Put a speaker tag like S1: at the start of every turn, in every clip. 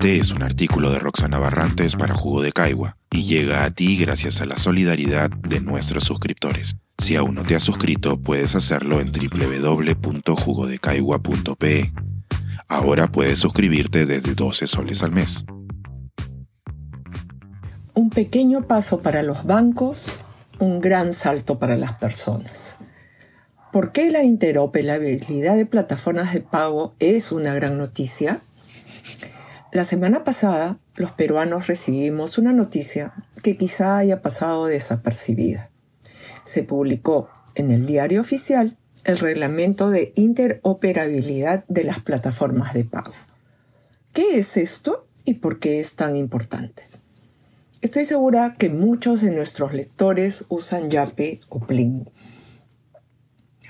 S1: Este es un artículo de Roxana Barrantes para Jugo de Caigua y llega a ti gracias a la solidaridad de nuestros suscriptores. Si aún no te has suscrito, puedes hacerlo en www.jugodecaigua.pe. Ahora puedes suscribirte desde 12 soles al mes.
S2: Un pequeño paso para los bancos, un gran salto para las personas. ¿Por qué la interoperabilidad de plataformas de pago es una gran noticia? La semana pasada, los peruanos recibimos una noticia que quizá haya pasado desapercibida. Se publicó en el diario oficial el reglamento de interoperabilidad de las plataformas de pago. ¿Qué es esto y por qué es tan importante? Estoy segura que muchos de nuestros lectores usan Yape o Plin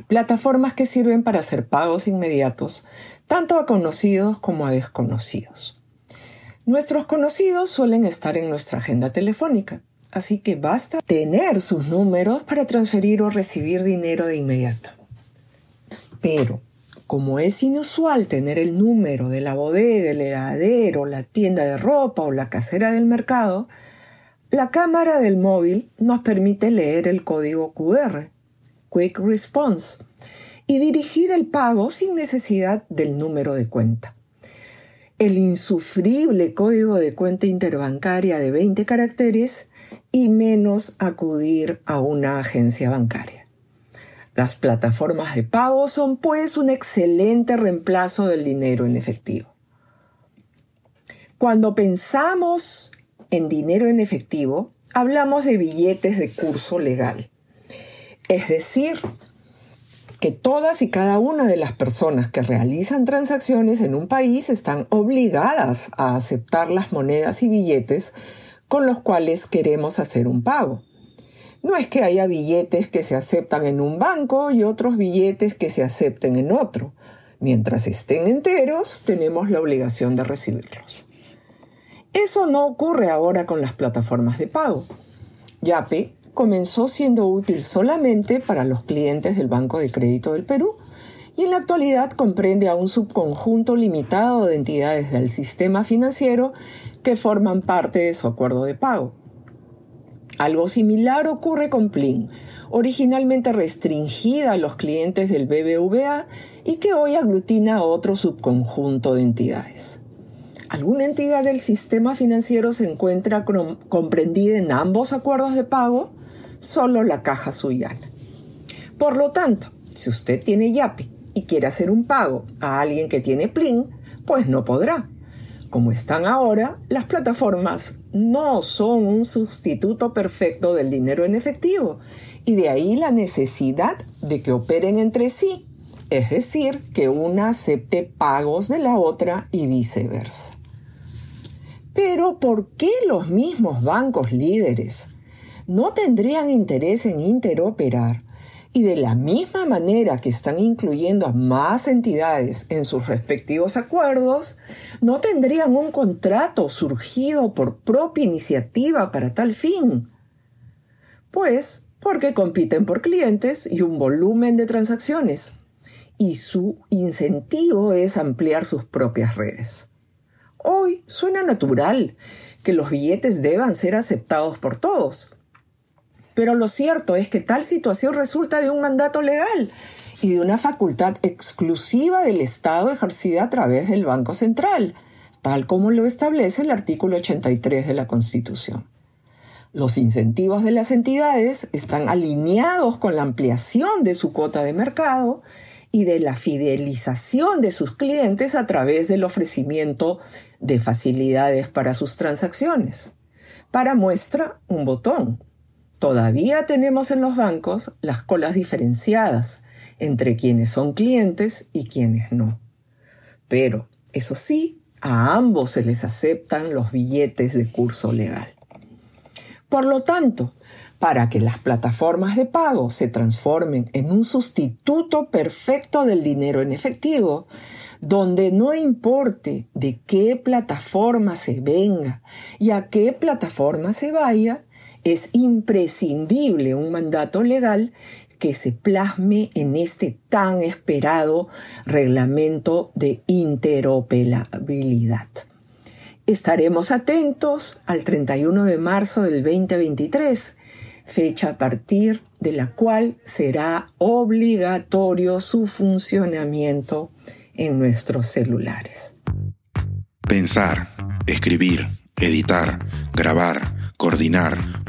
S2: plataformas que sirven para hacer pagos inmediatos, tanto a conocidos como a desconocidos. Nuestros conocidos suelen estar en nuestra agenda telefónica, así que basta tener sus números para transferir o recibir dinero de inmediato. Pero, como es inusual tener el número de la bodega, el heladero, la tienda de ropa o la casera del mercado, la cámara del móvil nos permite leer el código QR Quick Response y dirigir el pago sin necesidad del número de cuenta. El insufrible código de cuenta interbancaria de 20 caracteres y menos acudir a una agencia bancaria. Las plataformas de pago son pues un excelente reemplazo del dinero en efectivo. Cuando pensamos en dinero en efectivo, hablamos de billetes de curso legal es decir, que todas y cada una de las personas que realizan transacciones en un país están obligadas a aceptar las monedas y billetes con los cuales queremos hacer un pago. No es que haya billetes que se aceptan en un banco y otros billetes que se acepten en otro. Mientras estén enteros, tenemos la obligación de recibirlos. Eso no ocurre ahora con las plataformas de pago. Yape comenzó siendo útil solamente para los clientes del Banco de Crédito del Perú y en la actualidad comprende a un subconjunto limitado de entidades del sistema financiero que forman parte de su acuerdo de pago. Algo similar ocurre con Plin, originalmente restringida a los clientes del BBVA y que hoy aglutina a otro subconjunto de entidades. ¿Alguna entidad del sistema financiero se encuentra comprendida en ambos acuerdos de pago? Solo la caja suyana. Por lo tanto, si usted tiene Yapi y quiere hacer un pago a alguien que tiene Plin, pues no podrá. Como están ahora, las plataformas no son un sustituto perfecto del dinero en efectivo y de ahí la necesidad de que operen entre sí, es decir, que una acepte pagos de la otra y viceversa. Pero ¿por qué los mismos bancos líderes no tendrían interés en interoperar y de la misma manera que están incluyendo a más entidades en sus respectivos acuerdos, no tendrían un contrato surgido por propia iniciativa para tal fin. Pues porque compiten por clientes y un volumen de transacciones, y su incentivo es ampliar sus propias redes. Hoy suena natural que los billetes deban ser aceptados por todos, pero lo cierto es que tal situación resulta de un mandato legal y de una facultad exclusiva del Estado ejercida a través del Banco Central, tal como lo establece el artículo 83 de la Constitución. Los incentivos de las entidades están alineados con la ampliación de su cuota de mercado y de la fidelización de sus clientes a través del ofrecimiento de facilidades para sus transacciones. Para muestra, un botón. Todavía tenemos en los bancos las colas diferenciadas entre quienes son clientes y quienes no. Pero, eso sí, a ambos se les aceptan los billetes de curso legal. Por lo tanto, para que las plataformas de pago se transformen en un sustituto perfecto del dinero en efectivo, donde no importe de qué plataforma se venga y a qué plataforma se vaya, es imprescindible un mandato legal que se plasme en este tan esperado reglamento de interoperabilidad. Estaremos atentos al 31 de marzo del 2023, fecha a partir de la cual será obligatorio su funcionamiento en nuestros celulares.
S1: Pensar, escribir, editar, grabar, coordinar,